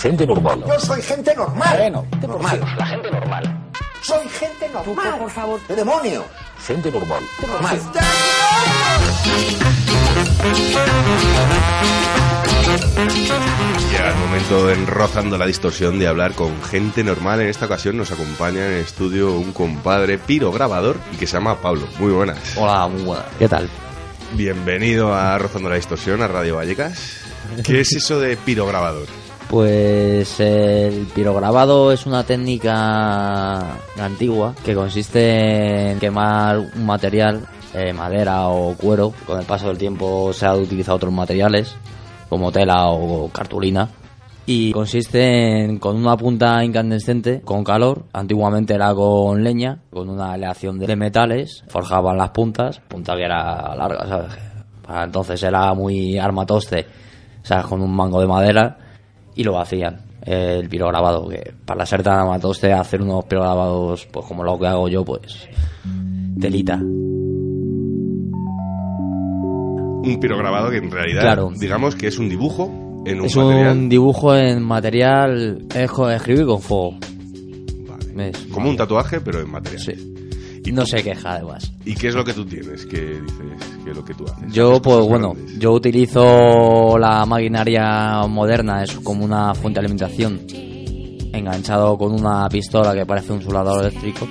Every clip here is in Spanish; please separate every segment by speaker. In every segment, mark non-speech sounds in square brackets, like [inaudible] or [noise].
Speaker 1: Gente normal.
Speaker 2: Yo soy gente normal.
Speaker 1: Bueno,
Speaker 2: normal.
Speaker 1: La gente normal.
Speaker 2: Soy gente normal.
Speaker 1: por- por favor.
Speaker 2: ¿Qué demonio?
Speaker 1: Gente normal.
Speaker 2: Normal.
Speaker 3: Llega el momento en Rozando la Distorsión de hablar con gente normal. En esta ocasión nos acompaña en el estudio un compadre pirograbador y que se llama Pablo. Muy buenas.
Speaker 4: Hola, muy buena. ¿Qué tal?
Speaker 3: Bienvenido a Rozando la Distorsión, a Radio Vallecas. ¿Qué es eso de pirograbador?
Speaker 4: Pues el pirograbado es una técnica antigua que consiste en quemar un material, eh, madera o cuero. Con el paso del tiempo se han utilizado otros materiales como tela o cartulina. Y consiste en con una punta incandescente con calor. Antiguamente era con leña, con una aleación de metales. Forjaban las puntas, punta que era larga, ¿sabes? Para entonces era muy armatoste, ¿sabes? Con un mango de madera y lo hacían el pirograbado que para ser tan amatoste hacer unos pirograbados pues como lo que hago yo pues telita
Speaker 3: Un pirograbado que en realidad,
Speaker 4: Claro.
Speaker 3: digamos que es un dibujo en un
Speaker 4: es
Speaker 3: material.
Speaker 4: un dibujo en material es escribir con fuego
Speaker 3: Vale. Como un tatuaje, pero en material.
Speaker 4: sí y no se queja además
Speaker 3: ¿Y qué es lo que tú tienes? ¿Qué dices? ¿Qué es lo que tú haces?
Speaker 4: yo pues bueno
Speaker 3: grandes.
Speaker 4: yo utilizo la maquinaria moderna es como una fuente de alimentación enganchado con una pistola que parece un soldador eléctrico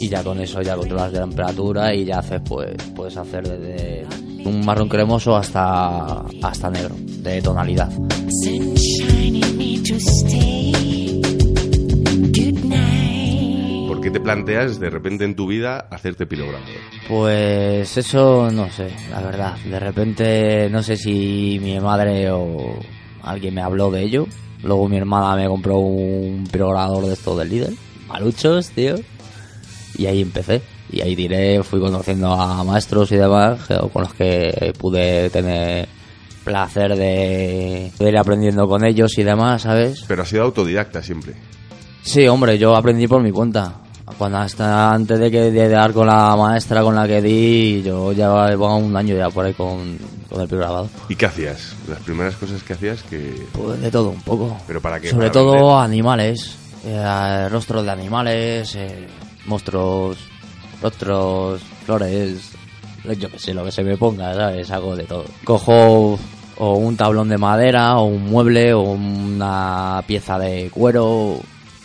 Speaker 4: y ya con eso ya controlas de temperatura y ya haces pues puedes hacer desde un marrón cremoso hasta hasta negro de tonalidad
Speaker 3: te planteas de repente en tu vida hacerte pirograbador?
Speaker 4: pues eso no sé la verdad de repente no sé si mi madre o alguien me habló de ello luego mi hermana me compró un pirogrador de estos del líder maluchos tío y ahí empecé y ahí diré fui conociendo a maestros y demás con los que pude tener placer de, de ir aprendiendo con ellos y demás sabes
Speaker 3: Pero has sido autodidacta siempre.
Speaker 4: Sí, hombre, yo aprendí por mi cuenta. Cuando hasta antes de que de dar con la maestra con la que di, yo ya llevaba un año ya por ahí con, con el grabado.
Speaker 3: ¿Y qué hacías? Las primeras cosas que hacías que...
Speaker 4: Pues de todo un poco.
Speaker 3: ¿Pero para qué?
Speaker 4: Sobre
Speaker 3: ¿Para
Speaker 4: todo
Speaker 3: vender?
Speaker 4: animales, eh, rostros de animales, eh, monstruos, rostros, flores, yo que sé, lo que se me ponga, ¿sabes? Hago de todo. Cojo o un tablón de madera, o un mueble, o una pieza de cuero,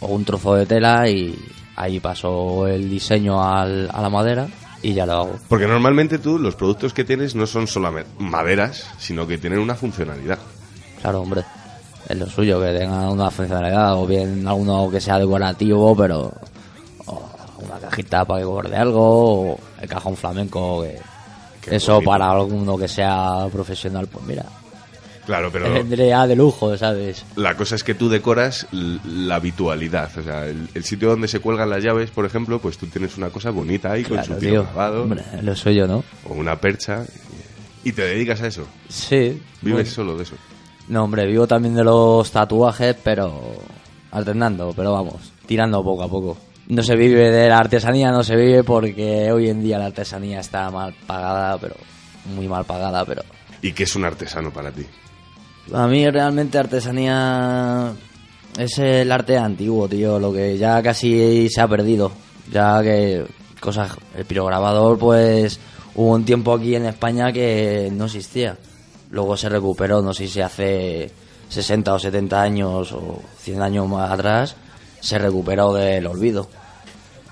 Speaker 4: o un trozo de tela y ahí paso el diseño al- a la madera y ya lo hago.
Speaker 3: Porque normalmente tú los productos que tienes no son solamente maderas, sino que tienen una funcionalidad.
Speaker 4: Claro, hombre. Es lo suyo, que tenga una funcionalidad, o bien alguno que sea decorativo, pero. o una cajita para que guarde algo, o el cajón flamenco, que.
Speaker 3: Qué
Speaker 4: eso
Speaker 3: bonito.
Speaker 4: para alguno que sea profesional, pues mira.
Speaker 3: Claro, pero
Speaker 4: Vendría de lujo, ¿sabes?
Speaker 3: la cosa es que tú decoras la habitualidad. O sea, el, el sitio donde se cuelgan las llaves, por ejemplo, pues tú tienes una cosa bonita ahí con su
Speaker 4: tío.
Speaker 3: grabado
Speaker 4: lo suyo, ¿no?
Speaker 3: o una percha y te dedicas a eso.
Speaker 4: Sí.
Speaker 3: Vives
Speaker 4: bueno.
Speaker 3: solo de eso.
Speaker 4: No, hombre, vivo también de los tatuajes, pero alternando, pero vamos, tirando poco a poco. No se vive de la artesanía, no se vive porque hoy en día la artesanía está mal pagada, pero muy mal pagada, pero
Speaker 3: ¿Y qué es un artesano para ti?
Speaker 4: A mí realmente artesanía es el arte antiguo, tío, lo que ya casi se ha perdido. Ya que cosas, el pirograbador, pues hubo un tiempo aquí en España que no existía. Luego se recuperó, no sé si hace 60 o 70 años o 100 años más atrás, se recuperó del olvido.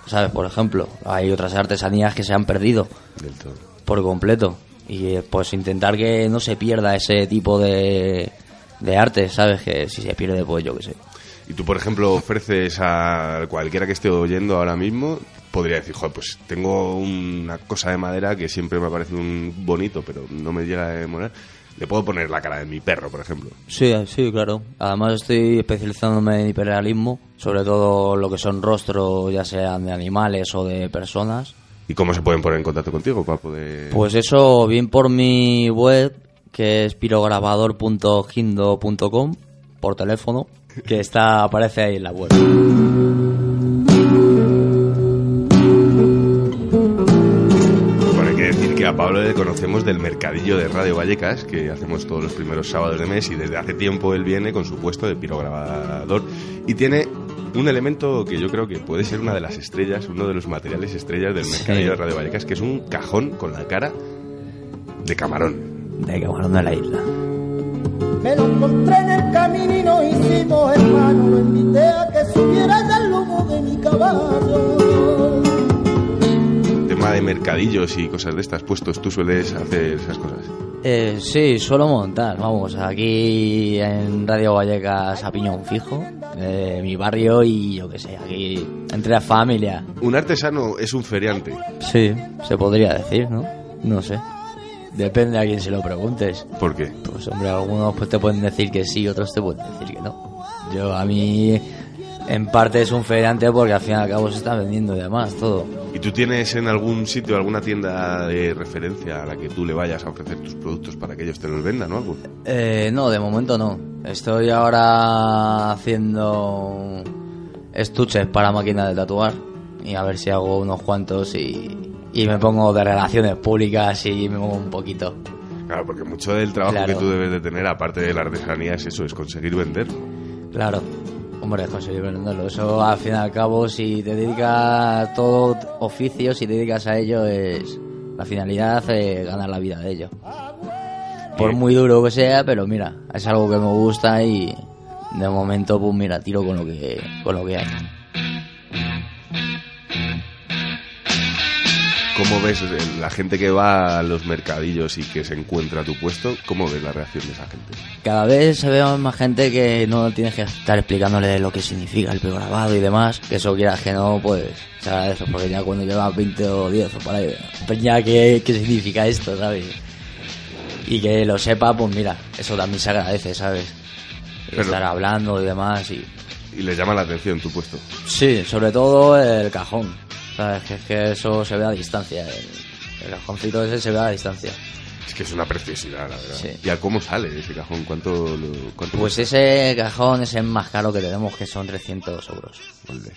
Speaker 4: ¿Sabes? Por ejemplo, hay otras artesanías que se han perdido
Speaker 3: Del todo.
Speaker 4: por completo. Y eh, pues intentar que no se pierda ese tipo de, de arte, ¿sabes? Que si se pierde, pues yo qué sé.
Speaker 3: Y tú, por ejemplo, ofreces a cualquiera que esté oyendo ahora mismo, podría decir, joder, pues tengo una cosa de madera que siempre me ha parecido un bonito, pero no me llega a demorar. Le puedo poner la cara de mi perro, por ejemplo.
Speaker 4: Sí, sí, claro. Además estoy especializándome en hiperrealismo, sobre todo lo que son rostros, ya sean de animales o de personas.
Speaker 3: ¿Y cómo se pueden poner en contacto contigo para poder...?
Speaker 4: Pues eso, bien por mi web, que es pirograbador.gindo.com, por teléfono, que está aparece ahí en la web.
Speaker 3: Bueno, hay que decir que a Pablo le conocemos del mercadillo de Radio Vallecas, que hacemos todos los primeros sábados de mes, y desde hace tiempo él viene con su puesto de pirograbador. Y tiene un elemento que yo creo que puede ser una de las estrellas, uno de los materiales estrellas del mercadillo de Radio Vallecas, que es un cajón con la cara de camarón.
Speaker 4: De camarón de la isla.
Speaker 2: Me lo encontré en el camino y nos hicimos hermanos. Lo invité a que subiera al lomo de mi caballo.
Speaker 3: Tema de mercadillos y cosas de estas puestos, ¿tú sueles hacer esas cosas?
Speaker 4: Eh, sí, suelo montar, vamos, aquí en Radio Vallecas a piñón fijo, eh, mi barrio y yo qué sé, aquí entre la familia.
Speaker 3: Un artesano es un feriante.
Speaker 4: Sí, se podría decir, ¿no? No sé. Depende a quién se lo preguntes.
Speaker 3: ¿Por qué?
Speaker 4: Pues hombre, algunos pues te pueden decir que sí, otros te pueden decir que no. Yo a mí en parte es un feriante porque al fin y al cabo se está vendiendo y demás todo.
Speaker 3: ¿Y tú tienes en algún sitio alguna tienda de referencia a la que tú le vayas a ofrecer tus productos para que ellos te los vendan o algo?
Speaker 4: Eh, no, de momento no. Estoy ahora haciendo estuches para máquinas de tatuar y a ver si hago unos cuantos y, y me pongo de relaciones públicas y me pongo un poquito.
Speaker 3: Claro, porque mucho del trabajo
Speaker 4: Claro.
Speaker 3: que tú debes de tener, aparte de la artesanía, es eso, es conseguir vender.
Speaker 4: Claro. Hombre, es conseguir venderlo. Eso al fin y al cabo, si te dedicas a todo oficio, si te dedicas a ello, es la finalidad es ganar la vida de ello. Por muy duro que sea, pero mira, es algo que me gusta y de momento, pues mira, tiro con lo que, con lo que hay.
Speaker 3: ¿Cómo ves la gente que va a los mercadillos y que se encuentra a tu puesto? ¿Cómo ves la reacción de esa gente?
Speaker 4: Cada vez se ve más gente que no tienes que estar explicándole lo que significa el grabado y demás. Que eso quieras que no, pues se agradece. Porque ya cuando llevas 20 o 10 o por ahí, pues ya qué, qué significa esto, ¿sabes? Y que lo sepa, pues mira, eso también se agradece, ¿sabes?
Speaker 3: Pero-
Speaker 4: estar hablando y demás. Y...
Speaker 3: Y les llama la atención tu puesto.
Speaker 4: Sí, sobre todo el cajón. ¿Sabes? Que es que eso se ve a distancia. El, el cajoncito ese se ve a distancia.
Speaker 3: Es que es una preciosidad, la verdad.
Speaker 4: Sí.
Speaker 3: ¿Y a cómo sale ese cajón? ¿Cuánto, lo, cuánto
Speaker 4: Pues
Speaker 3: cuesta?
Speaker 4: ese cajón es el más caro que tenemos, que son 300 euros.
Speaker 3: Vale.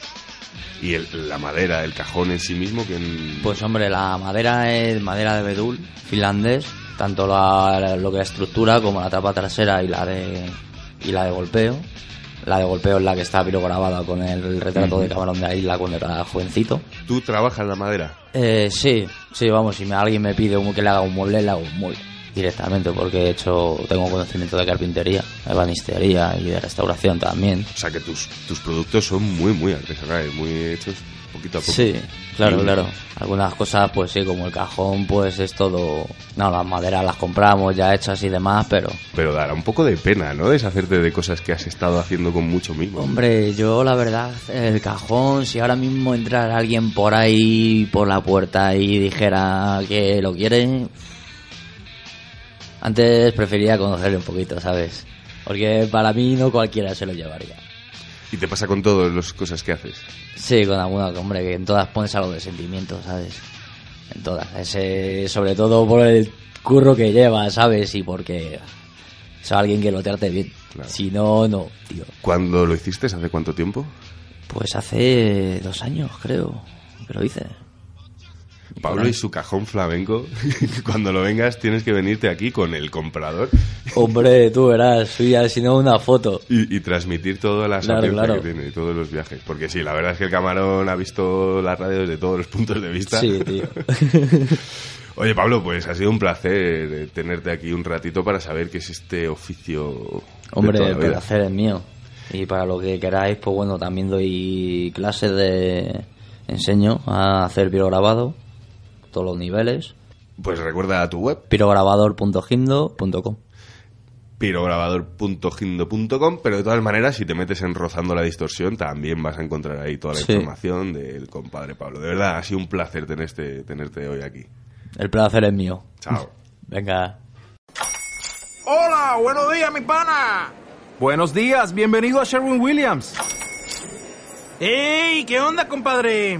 Speaker 3: Y el- la madera, el cajón en sí mismo, que en-
Speaker 4: Pues hombre, la madera es madera de bedul, finlandés, tanto la, lo que es estructura como la tapa trasera y la de y la de golpeo. La de golpeo es la que está pirograbada con el retrato de camarón de la isla cuando era jovencito.
Speaker 3: ¿Tú trabajas la madera?
Speaker 4: Eh, sí, sí, vamos, si me, alguien me pide un- que le haga un mueble, le hago un mueble directamente porque he hecho, tengo conocimiento de carpintería, de banistería y de restauración también.
Speaker 3: O sea que tus, tus productos son muy, muy artesanales, muy hechos poquito a poco.
Speaker 4: Sí, claro,
Speaker 3: Y-
Speaker 4: claro. Algunas cosas, pues sí, como el cajón, pues es todo... No, las maderas las compramos ya hechas y demás, pero...
Speaker 3: Pero dará un poco de pena, ¿no? Deshacerte de cosas que has estado haciendo con mucho mimo.
Speaker 4: Hombre, yo la verdad, el cajón, si ahora mismo entrara alguien por ahí, por la puerta y dijera que lo quiere... Antes preferiría conocerle un poquito, ¿sabes? Porque para mí no cualquiera se lo llevaría.
Speaker 3: Y te pasa con todas las cosas que haces.
Speaker 4: Sí, con alguna, hombre, que en todas pones algo de sentimiento, ¿sabes? En todas. Ese, sobre todo por el curro que lleva, ¿sabes? Y porque es alguien que lo trate bien.
Speaker 3: Claro.
Speaker 4: Si no, no, tío.
Speaker 3: ¿Cuándo lo hiciste? ¿Hace cuánto tiempo?
Speaker 4: Pues hace dos años, creo, que lo hice.
Speaker 3: Pablo y su cajón flamenco. [laughs] Cuando lo vengas tienes que venirte aquí con el comprador
Speaker 4: Hombre, tú verás, soy si no una foto.
Speaker 3: y, y transmitir toda la
Speaker 4: Claro,
Speaker 3: que tiene y todos los viajes. Porque sí, la verdad es que el camarón ha visto las radios desde todos los puntos de vista.
Speaker 4: Sí, tío. [laughs]
Speaker 3: Oye, Pablo, pues ha sido un placer eh, tenerte aquí un ratito para saber qué es este oficio. de
Speaker 4: Hombre,
Speaker 3: la
Speaker 4: el
Speaker 3: vida.
Speaker 4: placer es mío. Y para lo que queráis, pues bueno, también doy clases de... Enseño a hacer pirograbado, todos los niveles.
Speaker 3: Pues recuerda tu web,
Speaker 4: pirograbador.gindo.com
Speaker 3: pirograbador.gindo.com, pero de todas maneras, si te metes en Rozando la Distorsión, también vas a encontrar ahí toda la
Speaker 4: Sí.
Speaker 3: información del compadre Pablo. De verdad, ha sido un placer tenerte, tenerte hoy aquí.
Speaker 4: El placer es mío.
Speaker 3: Chao. [laughs]
Speaker 4: Venga.
Speaker 5: Hola, buenos días, mi pana.
Speaker 6: Buenos días, bienvenido a Sherwin Williams.
Speaker 5: ¡Ey! ¿Qué onda, compadre?